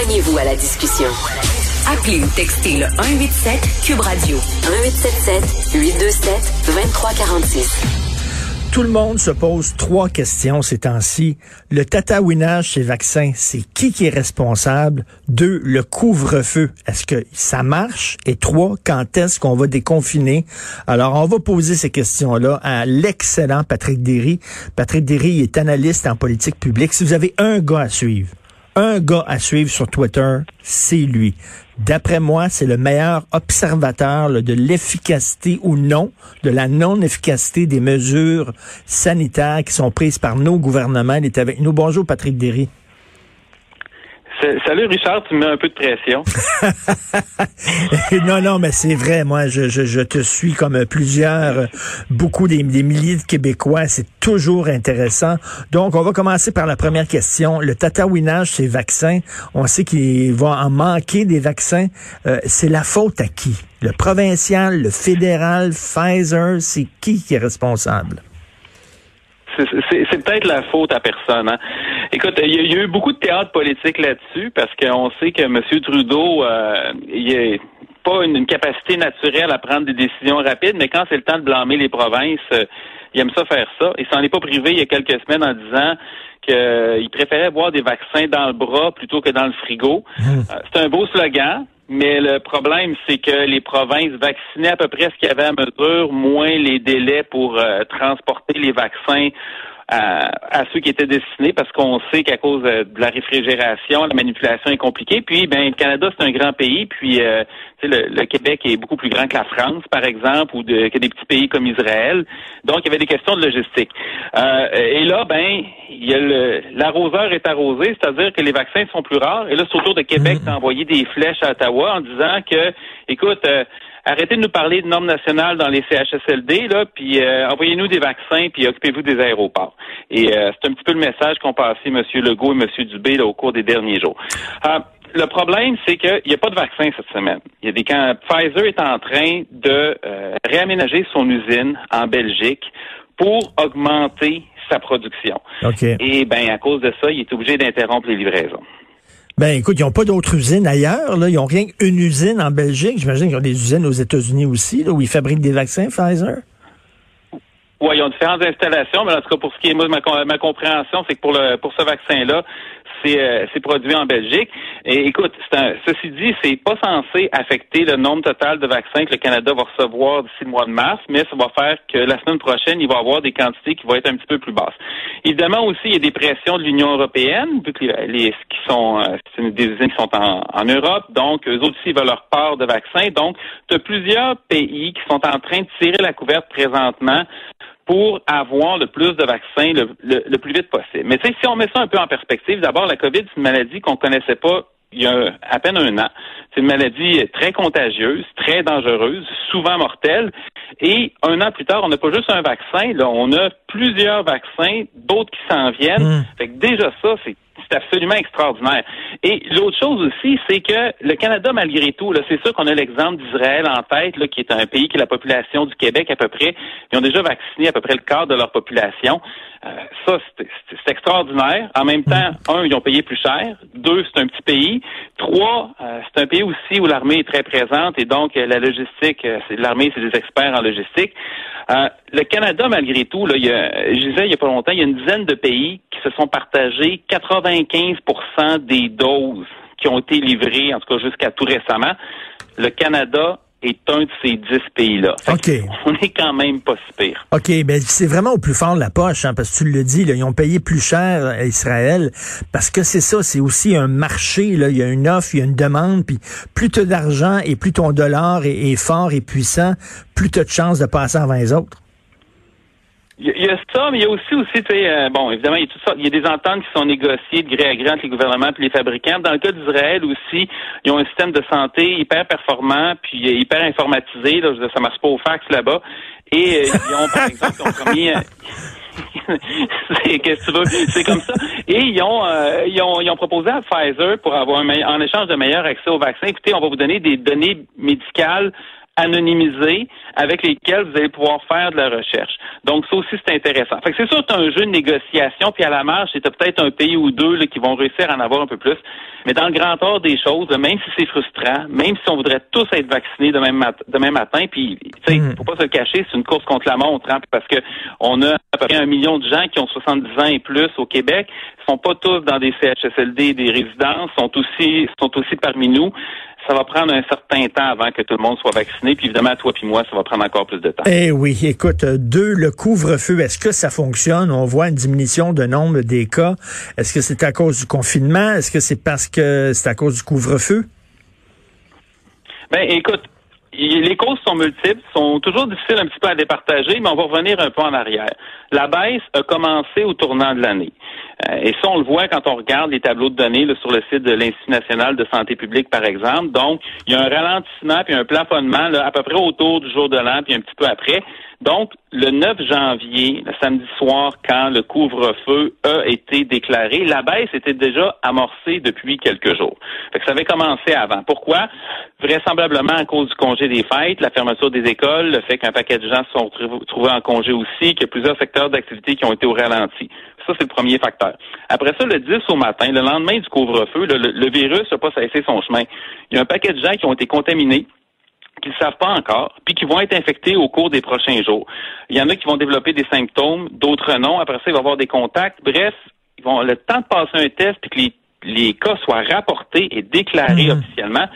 Joignez-vous à la discussion. Appelez ou textez le 187 Cube Radio 1877 827 2346. Tout le monde se pose trois questions ces temps-ci. Le tatouinage ces vaccins, c'est qui qui est responsable? Deux, le couvre-feu, est-ce que ça marche? Et trois, quand est-ce qu'on va déconfiner? Alors, on va poser ces questions-là à l'excellent Patrick Derry. Patrick Derry est analyste en politique publique. Si vous avez un gars à suivre, un gars à suivre sur Twitter, c'est lui. D'après moi, c'est le meilleur observateur de l'efficacité ou non, de la non-efficacité des mesures sanitaires qui sont prises par nos gouvernements. Il est avec nous. Bonjour, Patrick Derry. Salut Richard, tu mets un peu de pression. non, non, mais c'est vrai. Moi, je, je, te suis comme plusieurs, beaucoup des, milliers de Québécois. C'est toujours intéressant. Donc, on va commencer par la première question. Le tatouinage, ces vaccins. On sait qu'il va en manquer des vaccins. Euh, c'est la faute à qui? Le provincial, le fédéral, Pfizer, c'est qui qui est responsable? c'est peut-être la faute à personne. Hein. Écoute, il y, a eu beaucoup de théâtre politique là-dessus parce qu'on sait que M. Trudeau, euh, il a pas une, capacité naturelle à prendre des décisions rapides, mais quand c'est le temps de blâmer les provinces, euh, il aime ça faire ça. Il s'en est pas privé il y a quelques semaines en disant qu'il euh, préférait avoir des vaccins dans le bras plutôt que dans le frigo. Mmh. Euh, c'est un beau slogan. Mais le problème, c'est que les provinces vaccinaient à peu près ce qu'il y avait à mesure, moins les délais pour euh, transporter les vaccins à, ceux qui étaient destinés parce qu'on sait qu'à cause de la réfrigération, la manipulation est compliquée. Puis, ben, le Canada, c'est un grand pays. Puis, euh, le, le, Québec est beaucoup plus grand que la France, par exemple, ou de, que des petits pays comme Israël. Donc, il y avait des questions de logistique. Euh, et là, ben, il y a l'arroseur est arrosé, c'est-à-dire que les vaccins sont plus rares. Et là, c'est autour de Québec mmh. d'envoyer des flèches à Ottawa en disant que, écoute, euh, arrêtez de nous parler de normes nationales dans les CHSLD, là, puis euh, envoyez-nous des vaccins, puis occupez-vous des aéroports. Et euh, c'est un petit peu le message qu'ont passé M. Legault et M. Dubé au cours des derniers jours. Euh, le problème, c'est qu'il n'y a pas de vaccin cette semaine. Il y a des quand Pfizer est en train de réaménager son usine en Belgique pour augmenter sa production. Et ben à cause de ça, il est obligé d'interrompre les livraisons. Ben écoute, ils n'ont pas d'autres usines ailleurs. Là. Ils n'ont rien qu'une usine en Belgique. J'imagine qu'ils ont des usines aux États-Unis aussi, là, où ils fabriquent des vaccins, Pfizer. Oui, ils ont différentes installations, mais en tout cas, pour ce qui est moi, ma, ma compréhension, c'est que pour le pour ce vaccin-là, euh, c'est produit en Belgique. Et écoute, un, ceci dit, c'est pas censé affecter le nombre total de vaccins que le Canada va recevoir d'ici le mois de mars, mais ça va faire que la semaine prochaine, il va y avoir des quantités qui vont être un petit peu plus basses. Évidemment aussi, il y a des pressions de l'Union européenne, vu que les, qui sont euh, des usines qui sont en, en, Europe, donc eux aussi veulent leur part de vaccins. Donc, tu as plusieurs pays qui sont en train de tirer la couverte présentement pour avoir le plus de vaccins le, plus vite possible. Mais si on met ça un peu en perspective, d'abord, la COVID, c'est une maladie qu'on connaissait pas il y a à peine un an. C'est une maladie très contagieuse, très dangereuse, souvent mortelle. Et un an plus tard, on n'a pas juste un vaccin, là, on a plusieurs vaccins, d'autres qui s'en viennent. Mmh. Fait que déjà ça, c'est c'est absolument extraordinaire. Et l'autre chose aussi, c'est que le Canada, malgré tout, là, c'est sûr qu'on a l'exemple d'Israël en tête, là, qui est un pays qui est la population du Québec à peu près. Ils ont déjà vacciné à peu près le quart de leur population. Euh, ça, c'est extraordinaire. En même temps, un, ils ont payé plus cher. Deux, c'est un petit pays. Trois, euh, c'est un pays aussi où l'armée est très présente et donc euh, la logistique, l'armée, c'est des experts en logistique. le Canada, malgré tout, là, il y a, je disais il y a pas longtemps, il y a une dizaine de pays qui se sont partagés 95 des doses qui ont été livrées, en tout cas jusqu'à tout récemment. Le Canada est un de ces dix pays-là. OK. On est quand même pas si pire. OK, ben c'est vraiment au plus fort de la poche, hein, parce que tu le dis, là, ils ont payé plus cher à Israël, parce que c'est ça, c'est aussi un marché, là, il y a une offre, il y a une demande, puis plus tu as d'argent et plus ton dollar est, fort et puissant, plus tu as de chances de passer avant les autres. Il y, a ça, mais il y a aussi, aussi tu sais, euh, bon, évidemment, il y a tout ça. Il y a des ententes qui sont négociées de gré à gré entre les gouvernements et les fabricants. Dans le cas d'Israël aussi, ils ont un système de santé hyper performant puis hyper informatisé. Là, ça marche pas au fax là-bas. Et euh, ils ont, par exemple, ils ont promis... Euh, c'est qu'est-ce que tu veux? C'est comme ça et ils ont, ils ont ils ont proposé à Pfizer pour avoir un en échange de meilleur accès au vaccin écoutez on va vous donner des données médicales anonymisés avec lesquels vous allez pouvoir faire de la recherche. Donc, ça aussi, c'est intéressant. Fait que c'est sûr que c'est un jeu de négociation, puis à la marge, c'est peut-être un pays ou deux là, qui vont réussir à en avoir un peu plus. Mais dans le grand ordre des choses, même si c'est frustrant, même si on voudrait tous être vaccinés demain, demain matin, puis, tu sais, mm. faut pas se le cacher, c'est une course contre la montre, hein, parce que on a à peu près un million de gens qui ont 70 ans et plus au Québec, sont pas tous dans des CHSLD, des résidences, sont aussi, sont aussi parmi nous ça va prendre un certain temps avant que tout le monde soit vacciné. Puis évidemment, toi puis moi, ça va prendre encore plus de temps. Eh oui, écoute, deux, le couvre-feu, est-ce que ça fonctionne? On voit une diminution de nombre des cas. Est-ce que c'est à cause du confinement? Est-ce que c'est parce que c'est à cause du couvre-feu? Ben, écoute, les causes sont multiples, sont toujours difficiles un petit peu à départager, mais on va revenir un peu en arrière. La baisse a commencé au tournant de l'année. Euh, et ça, on le voit quand on regarde les tableaux de données sur le site de l'Institut national de santé publique, par exemple. Donc, il y a un ralentissement puis un plafonnement à peu près autour du jour de l'an puis un petit peu après. Donc, le 9 janvier, le samedi soir, quand le couvre-feu a été déclaré, la baisse était déjà amorcée depuis quelques jours. Fait que ça avait commencé avant. Pourquoi? Vraisemblablement à cause du congé des fêtes, la fermeture des écoles, le fait qu'un paquet de gens se sont trouvés en congé aussi, qu'il y a plusieurs secteurs d'activité qui ont été au ralenti. Ça, c'est le premier facteur. Après ça, le 10 au matin, le lendemain du couvre-feu, le, virus n'a pas cessé son chemin. Il y a un paquet de gens qui ont été contaminés qu'ils ne savent pas encore, puis qui vont être infectés au cours des prochains jours. Il y en a qui vont développer des symptômes, d'autres non. Après ça, il va y avoir des contacts. Bref, ils vont le temps de passer un test puis que les, les cas soient rapportés et déclarés mhm. officiellement.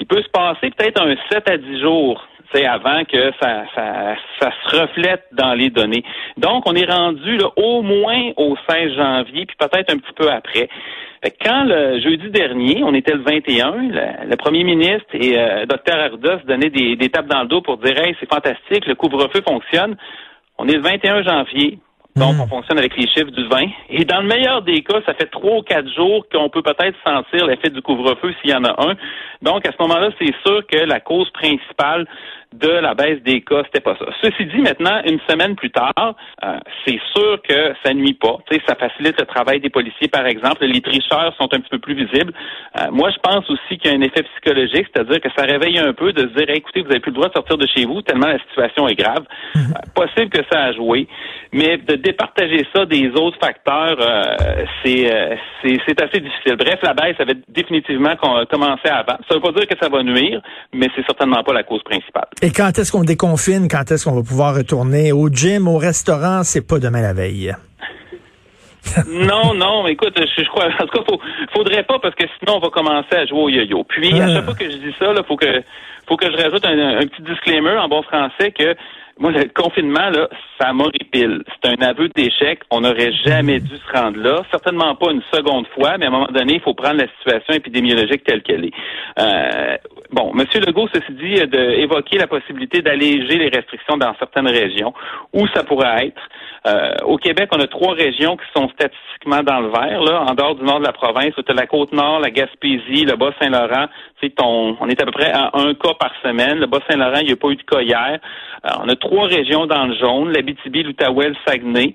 Il peut se passer peut-être un 7 à 10 jours c'est avant que ça, ça, ça, se reflète dans les données. Donc, on est rendu là, au moins au 16 janvier, puis peut-être un petit peu après. Quand le jeudi dernier, on était le 21, le, premier ministre et euh, Dr Arruda donnaient des, des tapes dans le dos pour dire Hey, c'est fantastique, le couvre-feu fonctionne. On est le 21 janvier. Donc, hmm. on fonctionne avec les chiffres du 20. Et dans le meilleur des cas, ça fait trois ou quatre jours qu'on peut peut-être sentir l'effet du couvre-feu s'il y en a un. Donc, à ce moment-là, c'est sûr que la cause principale de la baisse des cas, c'était pas ça. Ceci dit, maintenant, une semaine plus tard, euh, c'est sûr que ça nuit pas. sais, ça facilite le travail des policiers, par exemple. Les tricheurs sont un petit peu plus visibles. Euh, moi, je pense aussi qu'il y a un effet psychologique, c'est-à-dire que ça réveille un peu de se dire, écoutez, vous n'avez plus le droit de sortir de chez vous tellement la situation est grave. Mhm. Euh, possible que ça a joué, mais de départager ça des autres facteurs, c'est c'est assez difficile. Bref, la baisse avait définitivement commencé avant. Ça ne veut pas dire que ça va nuire, mais c'est certainement pas la cause principale. Et quand est-ce qu'on déconfine? Quand est-ce qu'on va pouvoir retourner au gym, au restaurant? C'est pas demain la veille. non, non, écoute, je, crois, en tout cas, faudrait pas parce que sinon on va commencer à jouer au yo-yo. Puis à chaque ah. fois que je dis ça, il faut que, faut que je rajoute un, petit disclaimer en bon français que moi, le confinement, là, ça m'horripile. C'est un aveu d'échec. On n'aurait jamais dû se rendre là. Certainement pas une seconde fois, mais à un moment donné, il faut prendre la situation épidémiologique telle qu'elle est. Euh, bon, M. Legault, ceci dit, d'évoquer la possibilité d'alléger les restrictions dans certaines régions, où ça pourrait être. Euh, au Québec, on a trois régions qui sont statistiquement dans le vert, là, en dehors du nord de la province. As la Côte-Nord, la Gaspésie, le Bas-Saint-Laurent. On, on est à peu près à un cas par semaine. Le Bas-Saint-Laurent, il n'y a pas eu de cas hier. Euh, on a trois régions dans le jaune, l'Abitibi, l'Outaouais, le Saguenay.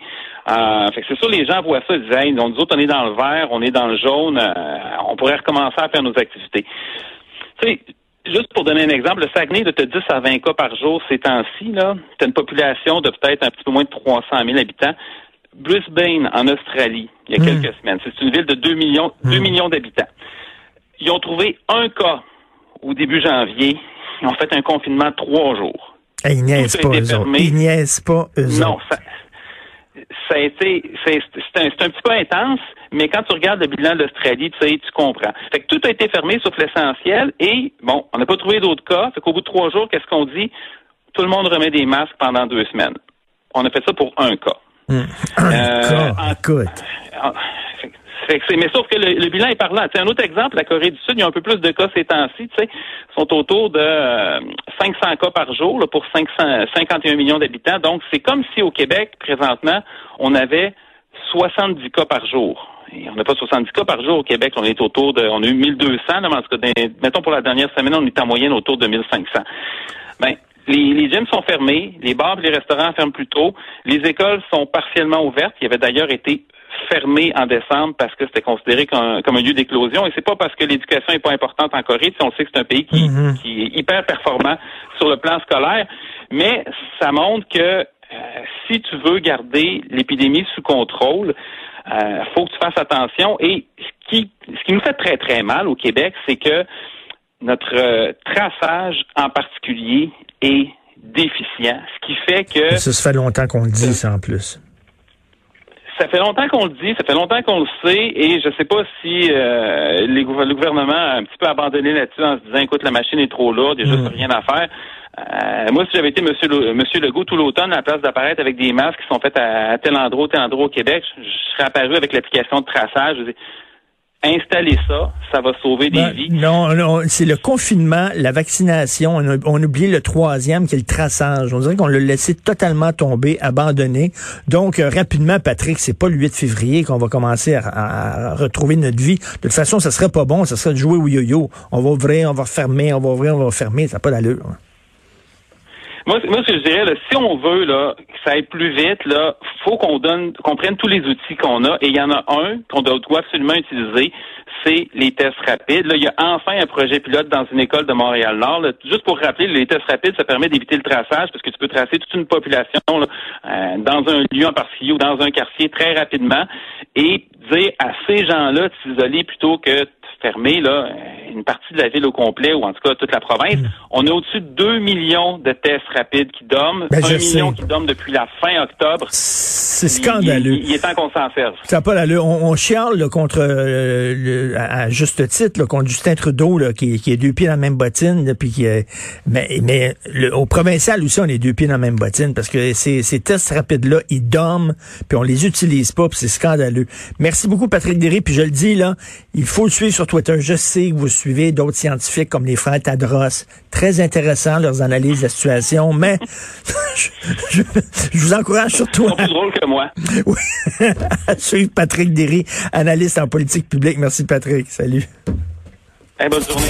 Euh, fait c'est sûr, les gens voient ça, ils disent, hey, nous autres, on est dans le vert, on est dans le jaune, euh, on pourrait recommencer à faire nos activités. Juste pour donner un exemple, le Saguenay, de 10 à 20 cas par jour ces temps-ci, là, tu une population de peut-être un petit peu moins de 300 000 habitants. Brisbane, en Australie, il y a hmm. quelques semaines, c'est une ville de 2 millions, 2 hmm. millions d'habitants. Ils ont trouvé un cas au début janvier. Ils ont fait un confinement de trois jours. Ils niaisent pas, eux autres. Ils niaisent pas, eux Non, ça, ça a été, c'est un, un, petit peu intense, mais quand tu regardes le bilan d'Australie, tu sais, tu comprends. Fait que tout a été fermé sauf l'essentiel et, bon, on n'a pas trouvé d'autres cas. Fait qu'au bout de trois jours, qu'est-ce qu'on dit? Tout le monde remet des masques pendant deux semaines. On a fait ça pour un cas. Hum. Un euh, cas, écoute mais sauf que le, bilan est parlant. C'est un autre exemple, la Corée du Sud, il y a un peu plus de cas ces temps-ci, tu sais, sont autour de 500 euh, cas par jour pour 551 millions d'habitants. Donc, c'est comme si au Québec, présentement, on avait 70 cas par jour. On n'a pas 70 cas par jour au Québec. On est autour de, on a eu 1200, là, en tout cas, mettons pour la dernière semaine, on est en moyenne autour de 1500. Ben, les, les gyms sont fermés, les bars et les restaurants ferment plus tôt, les écoles sont partiellement ouvertes. Il y avait d'ailleurs été fermé en décembre parce que c'était considéré comme, un lieu d'éclosion. Et c'est pas parce que l'éducation est pas importante en Corée, si on sait que c'est un pays qui, mm-hmm. qui, est hyper performant sur le plan scolaire, mais ça montre que euh, si tu veux garder l'épidémie sous contrôle, euh, faut que tu fasses attention. Et ce qui, ce qui nous fait très très mal au Québec, c'est que notre euh, traçage en particulier est déficient, ce qui fait que... Ça, se fait longtemps qu'on le dit, ça, en plus. Ça fait longtemps qu'on le dit, ça fait longtemps qu'on le sait, et je ne sais pas si euh, les, le gouvernement a un petit peu abandonné là-dessus en se disant, écoute, la machine est trop lourde, il n'y a juste mm. rien à faire. Euh, moi, si j'avais été Monsieur, le, Monsieur Legault tout l'automne, à la place d'apparaître avec des masques qui sont faits à, tel endroit, tel endroit au Québec, je, serais apparu avec l'application de traçage. Je installer ça, ça va sauver des ben, vies. Non, non, c'est le confinement, la vaccination. On, a, on oublie le troisième qui est le traçage. On dirait qu'on l'a laissé totalement tomber, abandonné. Donc, euh, rapidement, Patrick, c'est pas le 8 février qu'on va commencer à, retrouver notre vie. De toute façon, ça serait pas bon, ça serait de jouer au yo-yo. On va ouvrir, on va fermer, on va ouvrir, on va fermer. Ça n'a pas d'allure. Hein. Moi, moi, ce que je dirais, là, si on veut là, que ça aille plus vite, là, faut qu'on donne, qu'on prenne tous les outils qu'on a. Et il y en a un qu'on doit, absolument utiliser, c'est les tests rapides. Là, il y a enfin un projet pilote dans une école de Montréal-Nord. Juste pour rappeler, les tests rapides, ça permet d'éviter le traçage parce que tu peux tracer toute une population là, euh, dans un lieu en particulier ou dans un quartier très rapidement et dire à ces gens-là de s'isoler plutôt que fermer là, une partie de la ville au complet, ou en tout cas toute la province. Hmm. On a au-dessus de 2 millions de tests rapides qui dorment. Ben, 1 million qui dorment depuis la fin octobre. C'est scandaleux. Il, est temps qu'on s'en serve. Ça pas l'allure. On, on chiale contre, euh, à juste titre, contre Justin Trudeau, là, qui, qui est deux pieds dans la même bottine. puis qui, mais mais au provincial aussi, on est deux pieds dans la même bottine parce que ces, ces tests rapides-là, ils dorment, puis on les utilise pas, puis c'est scandaleux. Merci beaucoup, Patrick Derry. Puis je le dis, là, il faut le suivre sur Twitter. Je sais que vous suivez d'autres scientifiques comme les frères Tadros. Très intéressant leurs analyses de la situation, mais je, vous encourage surtout. Plus que moi. Oui, à suivre Patrick Derry, analyste en politique publique. Merci Patrick. Salut. bonne journée.